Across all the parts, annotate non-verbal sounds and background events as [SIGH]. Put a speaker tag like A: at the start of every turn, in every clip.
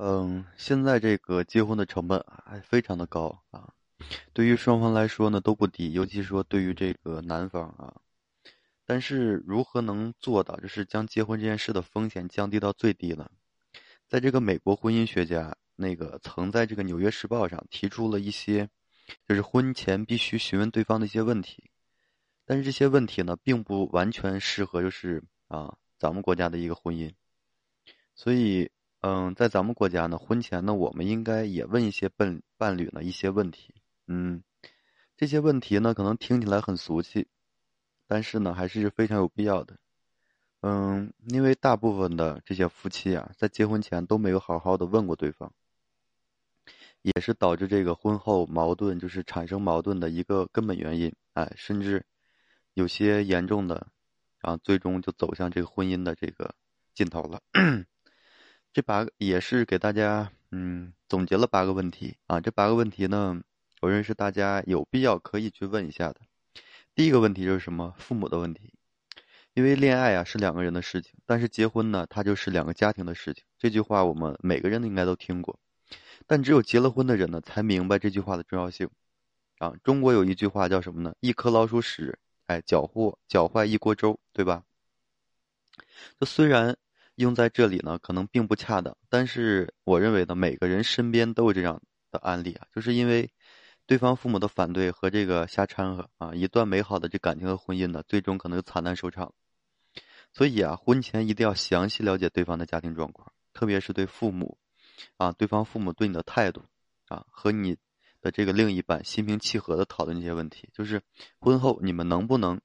A: 嗯，现在这个结婚的成本还非常的高啊，对于双方来说呢都不低，尤其说对于这个男方啊。但是如何能做到，就是将结婚这件事的风险降低到最低呢？在这个美国婚姻学家那个曾在这个《纽约时报》上提出了一些，就是婚前必须询问对方的一些问题，但是这些问题呢，并不完全适合就是啊咱们国家的一个婚姻，所以。嗯，在咱们国家呢，婚前呢，我们应该也问一些伴伴侣呢一些问题。嗯，这些问题呢，可能听起来很俗气，但是呢，还是非常有必要的。嗯，因为大部分的这些夫妻啊，在结婚前都没有好好的问过对方，也是导致这个婚后矛盾就是产生矛盾的一个根本原因。哎，甚至有些严重的，啊，最终就走向这个婚姻的这个尽头了。[CLEARS THROAT] 这八个也是给大家嗯总结了八个问题啊，这八个问题呢，我认识大家有必要可以去问一下的。第一个问题就是什么？父母的问题，因为恋爱啊是两个人的事情，但是结婚呢，它就是两个家庭的事情。这句话我们每个人应该都听过，但只有结了婚的人呢，才明白这句话的重要性。啊，中国有一句话叫什么呢？一颗老鼠屎，哎，搅和搅坏一锅粥，对吧？这虽然。用在这里呢，可能并不恰当，但是我认为呢，每个人身边都有这样的案例啊，就是因为对方父母的反对和这个瞎掺和啊，一段美好的这感情和婚姻呢，最终可能就惨淡收场。所以啊，婚前一定要详细了解对方的家庭状况，特别是对父母，啊，对方父母对你的态度，啊，和你的这个另一半心平气和的讨论这些问题，就是婚后你们能不能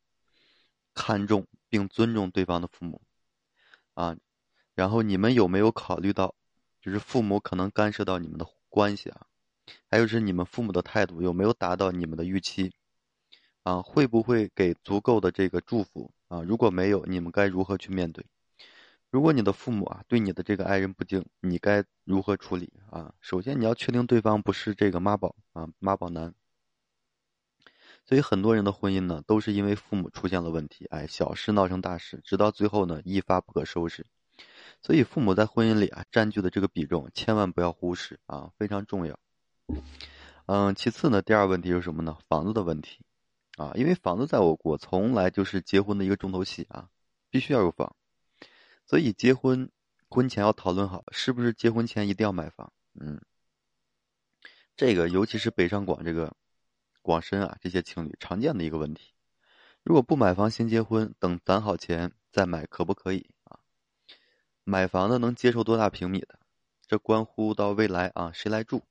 A: 看重并尊重对方的父母，啊。然后你们有没有考虑到，就是父母可能干涉到你们的关系啊？还有是你们父母的态度有没有达到你们的预期？啊，会不会给足够的这个祝福啊？如果没有，你们该如何去面对？如果你的父母啊对你的这个爱人不敬，你该如何处理啊？首先你要确定对方不是这个妈宝啊，妈宝男。所以很多人的婚姻呢，都是因为父母出现了问题，哎，小事闹成大事，直到最后呢，一发不可收拾。所以，父母在婚姻里啊占据的这个比重，千万不要忽视啊，非常重要。嗯，其次呢，第二个问题是什么呢？房子的问题啊，因为房子在我国从来就是结婚的一个重头戏啊，必须要有房。所以，结婚婚前要讨论好，是不是结婚前一定要买房？嗯，这个尤其是北上广这个广深啊这些情侣常见的一个问题。如果不买房先结婚，等攒好钱再买，可不可以？买房子能接受多大平米的？这关乎到未来啊，谁来住？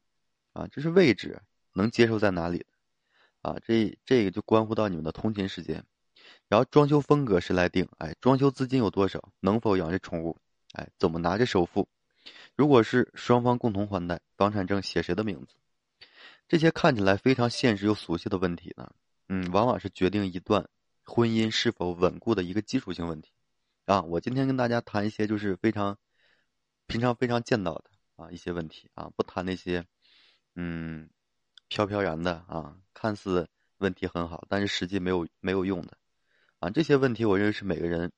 A: 啊，这是位置能接受在哪里？啊，这这个就关乎到你们的通勤时间。然后装修风格谁来定？哎，装修资金有多少？能否养这宠物？哎，怎么拿这首付？如果是双方共同还贷，房产证写谁的名字？这些看起来非常现实又俗气的问题呢，嗯，往往是决定一段婚姻是否稳固的一个基础性问题。啊，我今天跟大家谈一些就是非常平常、非常见到的啊一些问题啊，不谈那些嗯飘飘然的啊，看似问题很好，但是实际没有没有用的啊这些问题，我认为是每个人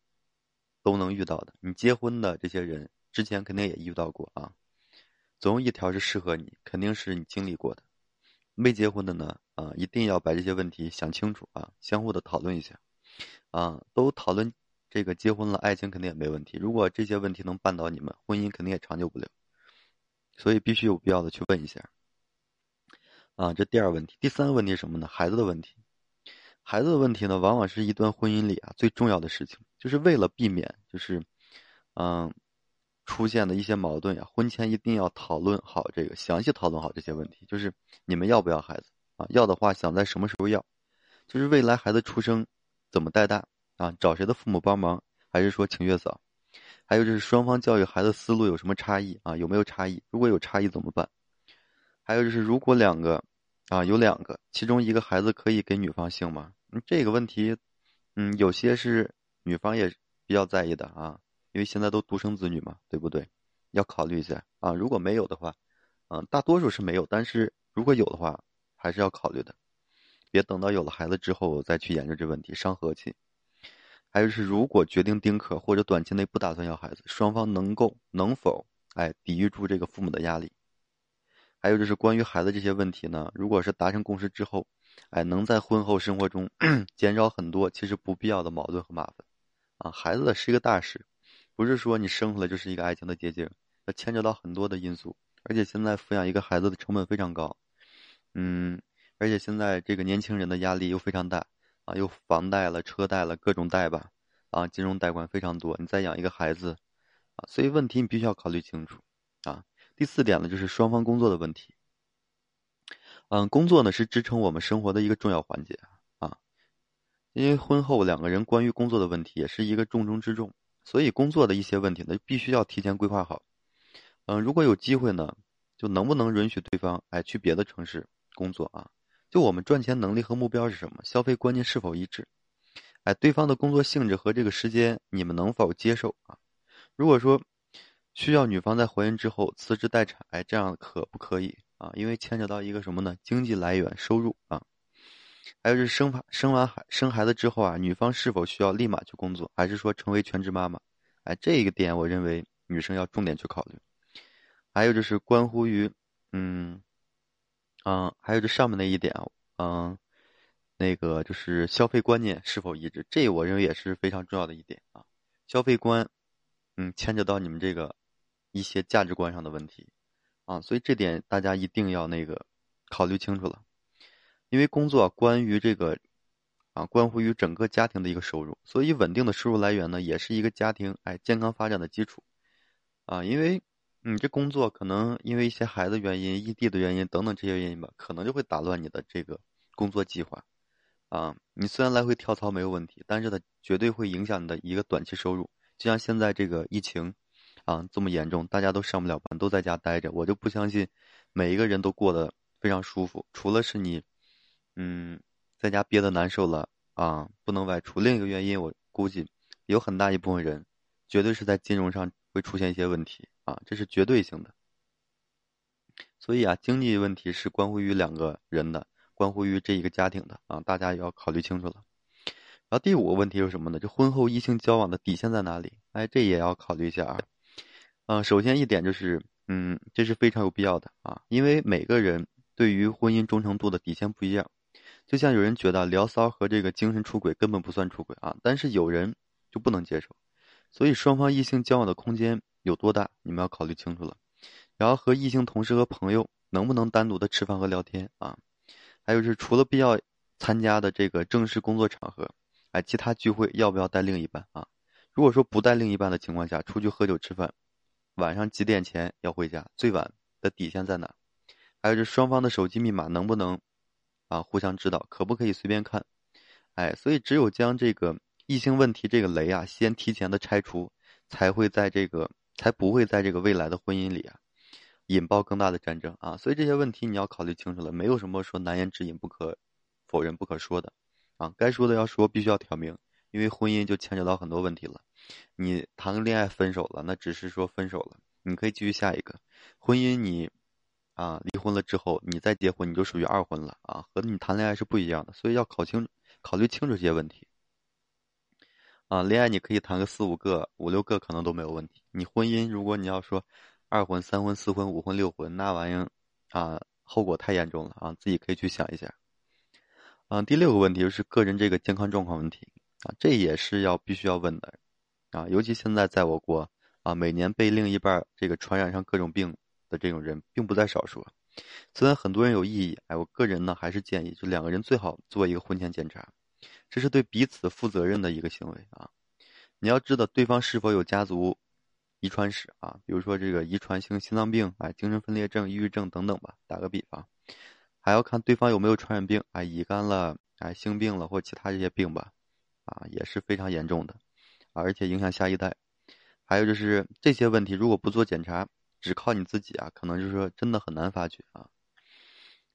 A: 都能遇到的。你结婚的这些人之前肯定也遇到过啊，总有一条是适合你，肯定是你经历过的。没结婚的呢啊，一定要把这些问题想清楚啊，相互的讨论一下啊，都讨论。这个结婚了，爱情肯定也没问题。如果这些问题能绊倒你们，婚姻肯定也长久不了。所以必须有必要的去问一下。啊，这第二问题，第三个问题是什么呢？孩子的问题。孩子的问题呢，往往是一段婚姻里啊最重要的事情。就是为了避免，就是，嗯，出现的一些矛盾呀，婚前一定要讨论好这个，详细讨论好这些问题。就是你们要不要孩子啊？要的话，想在什么时候要？就是未来孩子出生怎么带大？啊，找谁的父母帮忙，还是说请月嫂？还有就是双方教育孩子思路有什么差异啊？有没有差异？如果有差异怎么办？还有就是如果两个，啊有两个，其中一个孩子可以给女方姓吗？这个问题，嗯，有些是女方也比较在意的啊，因为现在都独生子女嘛，对不对？要考虑一下啊。如果没有的话，嗯，大多数是没有，但是如果有的话，还是要考虑的，别等到有了孩子之后再去研究这问题，伤和气。还有是，如果决定丁克或者短期内不打算要孩子，双方能够能否哎，抵御住这个父母的压力。还有就是关于孩子这些问题呢，如果是达成共识之后，哎，能在婚后生活中 [COUGHS] 减少很多其实不必要的矛盾和麻烦。啊，孩子是一个大事，不是说你生出来就是一个爱情的结晶，它牵扯到很多的因素。而且现在抚养一个孩子的成本非常高，嗯，而且现在这个年轻人的压力又非常大啊，又房贷了、车贷了，各种贷吧，啊，金融贷款非常多，你再养一个孩子，啊，所以问题你必须要考虑清楚，啊。第四点呢，就是双方工作的问题。嗯，工作呢是支撑我们生活的一个重要环节啊，因为婚后两个人关于工作的问题也是一个重中之重，所以工作的一些问题呢，必须要提前规划好。嗯，如果有机会呢，就能不能允许对方哎去别的城市工作啊？就我们赚钱能力和目标是什么？消费观念是否一致？哎，对方的工作性质和这个时间你们能否接受啊？如果说需要女方在怀孕之后辞职待产，哎，这样可不可以啊？因为牵扯到一个什么呢？经济来源、收入啊，还有就是生生完孩生孩子之后啊，女方是否需要立马去工作，还是说成为全职妈妈？哎，这个点我认为女生要重点去考虑。还有就是关乎于，嗯，嗯，还有这上面那一点，嗯，那个就是消费观念是否一致，这我认为也是非常重要的一点啊。消费观，嗯，牵扯到你们这个一些价值观上的问题啊，所以这点大家一定要那个考虑清楚了。因为工作关于这个啊，关乎于整个家庭的一个收入，所以稳定的收入来源呢，也是一个家庭哎健康发展的基础啊，因为。你这工作可能因为一些孩子原因、异地的原因等等这些原因吧，可能就会打乱你的这个工作计划，啊，你虽然来回跳槽没有问题，但是它绝对会影响你的一个短期收入。就像现在这个疫情，啊这么严重，大家都上不了班，都在家待着，我就不相信每一个人都过得非常舒服。除了是你，嗯，在家憋得难受了啊，不能外出。另一个原因，我估计有很大一部分人，绝对是在金融上会出现一些问题。啊，这是绝对性的，所以啊，经济问题是关乎于两个人的，关乎于这一个家庭的啊，大家也要考虑清楚了。然后第五个问题是什么呢？就婚后异性交往的底线在哪里？哎，这也要考虑一下啊。嗯，首先一点就是，嗯，这是非常有必要的啊，因为每个人对于婚姻忠诚度的底线不一样。就像有人觉得聊骚和这个精神出轨根本不算出轨啊，但是有人就不能接受，所以双方异性交往的空间。有多大，你们要考虑清楚了。然后和异性同事和朋友能不能单独的吃饭和聊天啊？还有是除了必要参加的这个正式工作场合，哎，其他聚会要不要带另一半啊？如果说不带另一半的情况下，出去喝酒吃饭，晚上几点前要回家？最晚的底线在哪？还有这双方的手机密码能不能啊互相知道？可不可以随便看？哎，所以只有将这个异性问题这个雷啊，先提前的拆除，才会在这个。才不会在这个未来的婚姻里啊，引爆更大的战争啊！所以这些问题你要考虑清楚了，没有什么说难言之隐不可否认、不可说的啊。该说的要说，必须要挑明，因为婚姻就牵扯到很多问题了。你谈个恋爱分手了，那只是说分手了，你可以继续下一个婚姻。你啊离婚了之后，你再结婚，你就属于二婚了啊，和你谈恋爱是不一样的。所以要考清、考虑清楚这些问题。啊，恋爱你可以谈个四五个、五六个，可能都没有问题。你婚姻，如果你要说二婚、三婚、四婚、五婚、六婚，那玩意儿啊，后果太严重了啊，自己可以去想一下。啊，第六个问题就是个人这个健康状况问题啊，这也是要必须要问的啊，尤其现在在我国啊，每年被另一半这个传染上各种病的这种人并不在少数。虽然很多人有异议，哎，我个人呢还是建议，就两个人最好做一个婚前检查。这是对彼此负责任的一个行为啊！你要知道对方是否有家族遗传史啊，比如说这个遗传性心脏病、哎，精神分裂症、抑郁症等等吧。打个比方，还要看对方有没有传染病，哎，乙肝了，哎，性病了或其他这些病吧，啊，也是非常严重的，而且影响下一代。还有就是这些问题，如果不做检查，只靠你自己啊，可能就是说真的很难发觉啊。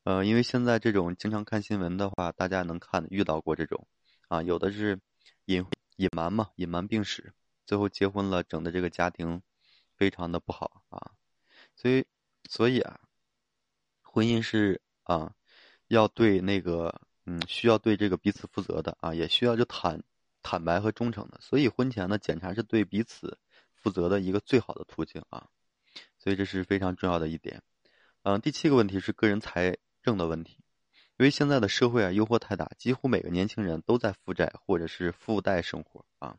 A: 呃，因为现在这种经常看新闻的话，大家能看遇到过这种，啊，有的是隐隐瞒嘛，隐瞒病史，最后结婚了，整的这个家庭非常的不好啊，所以所以啊，婚姻是啊，要对那个嗯，需要对这个彼此负责的啊，也需要就坦坦白和忠诚的，所以婚前的检查是对彼此负责的一个最好的途径啊。所以这是非常重要的一点。嗯，第七个问题是个人财政的问题，因为现在的社会啊诱惑太大，几乎每个年轻人都在负债或者是负贷生活啊。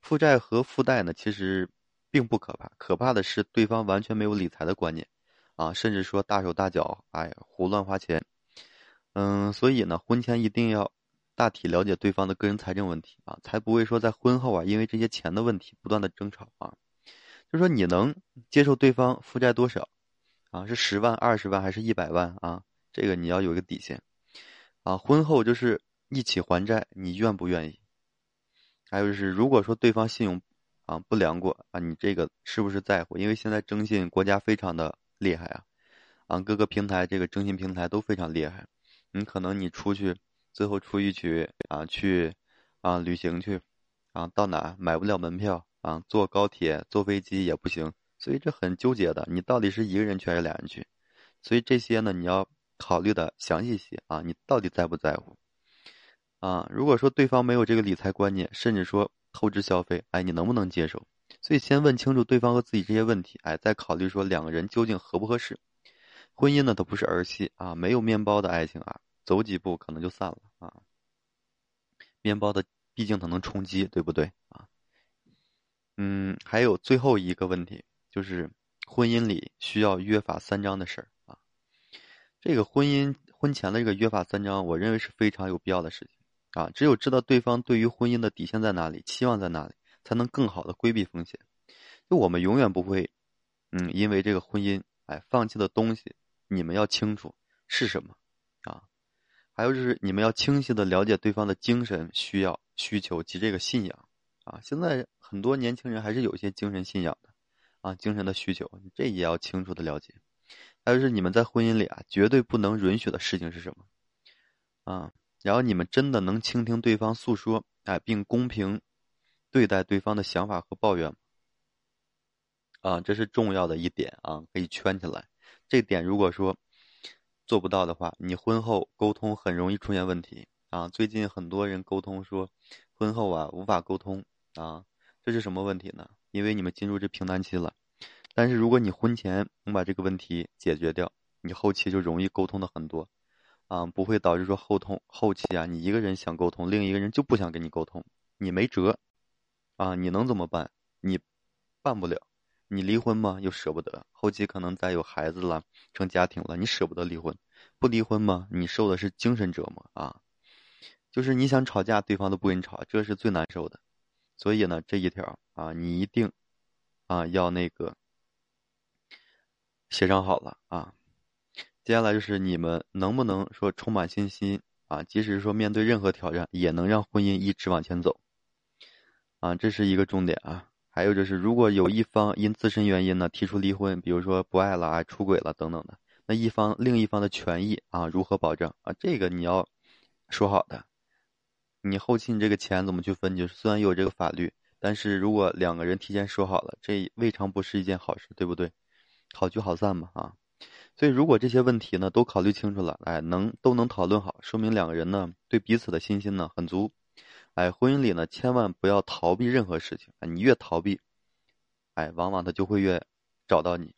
A: 负债和负贷呢，其实并不可怕，可怕的是对方完全没有理财的观念啊，甚至说大手大脚，哎，胡乱花钱。嗯，所以呢，婚前一定要大体了解对方的个人财政问题啊，才不会说在婚后啊，因为这些钱的问题不断的争吵啊。就说你能接受对方负债多少啊？是十万、二十万还是一百万啊？这个你要有一个底线啊。婚后就是一起还债，你愿不愿意？还有就是，如果说对方信用啊不良过啊，你这个是不是在乎？因为现在征信国家非常的厉害啊，啊各个平台这个征信平台都非常厉害。你可能你出去，最后出一去啊，去啊旅行去，啊到哪买不了门票啊，坐高铁坐飞机也不行，所以这很纠结的。你到底是一个人去还是俩人去？所以这些呢，你要考虑的详细些啊，你到底在不在乎？啊，如果说对方没有这个理财观念，甚至说透支消费，哎，你能不能接受？所以先问清楚对方和自己这些问题，哎，再考虑说两个人究竟合不合适。婚姻呢，它不是儿戏啊，没有面包的爱情啊，走几步可能就散了啊。面包的毕竟它能充饥，对不对啊？嗯，还有最后一个问题，就是婚姻里需要约法三章的事儿。这个婚姻婚前的这个约法三章，我认为是非常有必要的事情啊。只有知道对方对于婚姻的底线在哪里，期望在哪里，才能更好的规避风险。就我们永远不会，嗯，因为这个婚姻，哎，放弃的东西。你们要清楚是什么，啊，还有就是你们要清晰的了解对方的精神需要、需求及这个信仰，啊，现在很多年轻人还是有一些精神信仰的，啊，精神的需求，这也要清楚的了解。还有是你们在婚姻里啊，绝对不能允许的事情是什么，啊，然后你们真的能倾听对方诉说，哎，并公平对待对方的想法和抱怨吗？啊，这是重要的一点啊，可以圈起来。这点如果说做不到的话，你婚后沟通很容易出现问题啊。最近很多人沟通说，婚后啊无法沟通啊，这是什么问题呢？因为你们进入这平淡期了。但是如果你婚前能把这个问题解决掉，你后期就容易沟通的很多啊，不会导致说后通后期啊，你一个人想沟通，另一个人就不想跟你沟通，你没辙啊，你能怎么办？你办不了。你离婚吗？又舍不得，后期可能再有孩子了，成家庭了，你舍不得离婚，不离婚吗？你受的是精神折磨啊！就是你想吵架，对方都不跟你吵，这是最难受的。所以呢，这一条啊，你一定啊要那个协商好了啊。接下来就是你们能不能说充满信心啊？即使说面对任何挑战，也能让婚姻一直往前走啊，这是一个重点啊。还有就是，如果有一方因自身原因呢提出离婚，比如说不爱了啊、出轨了等等的，那一方另一方的权益啊如何保证啊？这个你要说好的。你后期你这个钱怎么去分？就是虽然有这个法律，但是如果两个人提前说好了，这未尝不是一件好事，对不对？好聚好散嘛啊。所以如果这些问题呢都考虑清楚了，哎，能都能讨论好，说明两个人呢对彼此的信心呢很足。哎，婚姻里呢，千万不要逃避任何事情啊！你越逃避，哎，往往他就会越找到你。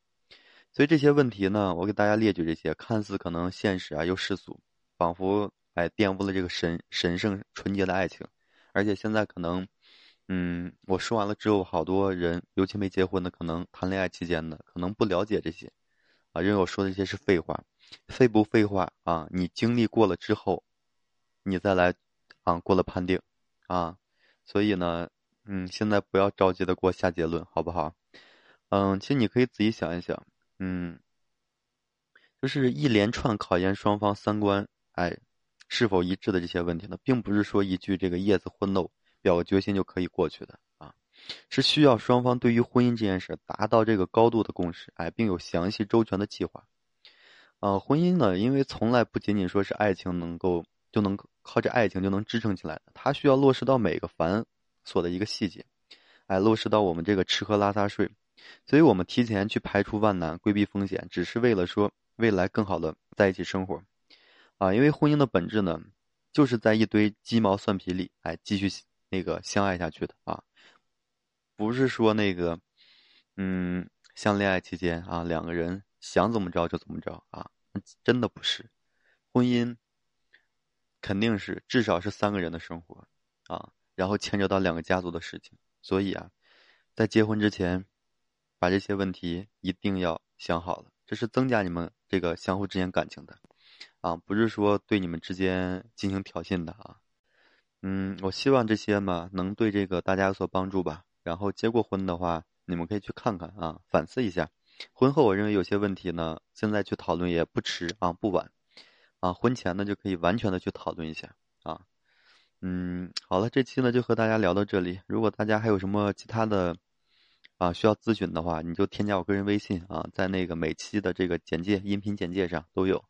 A: 所以这些问题呢，我给大家列举这些，看似可能现实啊又世俗，仿佛哎玷污了这个神神圣纯洁的爱情。而且现在可能，嗯，我说完了之后，好多人，尤其没结婚的，可能谈恋爱期间的，可能不了解这些，啊，认为我说的这些是废话，废不废话啊？你经历过了之后，你再来啊，过了判定。啊，所以呢，嗯，现在不要着急的给我下结论，好不好？嗯，其实你可以仔细想一想，嗯，就是一连串考验双方三观，哎，是否一致的这些问题呢，并不是说一句这个叶子婚漏表个决心就可以过去的啊，是需要双方对于婚姻这件事达到这个高度的共识，哎，并有详细周全的计划。啊，婚姻呢，因为从来不仅仅说是爱情能够。就能靠着爱情就能支撑起来，它需要落实到每个繁琐的一个细节，哎，落实到我们这个吃喝拉撒睡，所以我们提前去排除万难，规避风险，只是为了说未来更好的在一起生活，啊，因为婚姻的本质呢，就是在一堆鸡毛蒜皮里，哎，继续那个相爱下去的啊，不是说那个，嗯，像恋爱期间啊，两个人想怎么着就怎么着啊，真的不是。婚姻肯定是至少是三个人的生活啊，然后牵扯到两个家族的事情，所以啊，在结婚之前，把这些问题一定要想好了，这是增加你们这个相互之间感情的啊，不是说对你们之间进行挑衅的啊。嗯，我希望这些嘛能对这个大家有所帮助吧。然后结过婚的话，你们可以去看看啊，反思一下。婚后我认为有些问题呢，现在去讨论也不迟啊，不晚。啊，婚前呢就可以完全的去讨论一下啊。嗯，好了，这期呢就和大家聊到这里。如果大家还有什么其他的啊需要咨询的话，你就添加我个人微信啊，在那个每期的这个简介、音频简介上都有。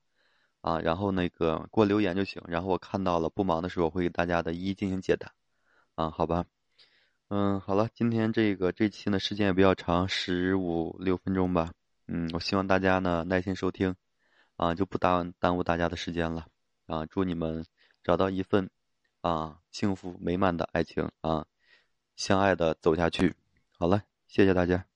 A: 啊，然后那个给我留言就行，然后我看到了不忙的时候我会给大家的一一进行解答，啊，好吧，嗯，好了，今天这个这期呢时间也比较长，十五六分钟吧，嗯，我希望大家呢耐心收听，啊，就不耽耽误大家的时间了，啊，祝你们找到一份啊幸福美满的爱情啊，相爱的走下去，好了，谢谢大家。